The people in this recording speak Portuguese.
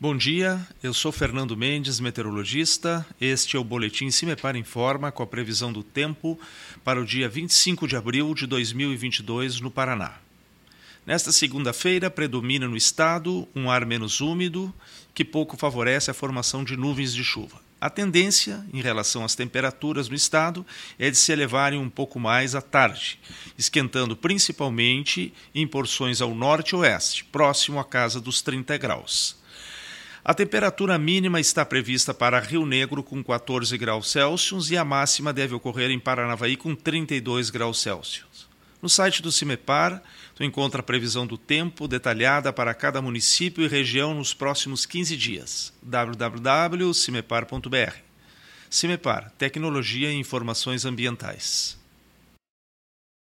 Bom dia, eu sou Fernando Mendes, meteorologista. Este é o Boletim Cimepar Informa com a previsão do tempo para o dia 25 de abril de 2022 no Paraná. Nesta segunda-feira, predomina no estado um ar menos úmido, que pouco favorece a formação de nuvens de chuva. A tendência, em relação às temperaturas no estado, é de se elevarem um pouco mais à tarde, esquentando principalmente em porções ao norte e oeste, próximo à casa dos 30 graus. A temperatura mínima está prevista para Rio Negro com 14 graus Celsius e a máxima deve ocorrer em Paranavaí com 32 graus Celsius. No site do CIMEPAR, tu encontra a previsão do tempo detalhada para cada município e região nos próximos 15 dias. www.cimepar.br. CIMEPAR Tecnologia e Informações Ambientais.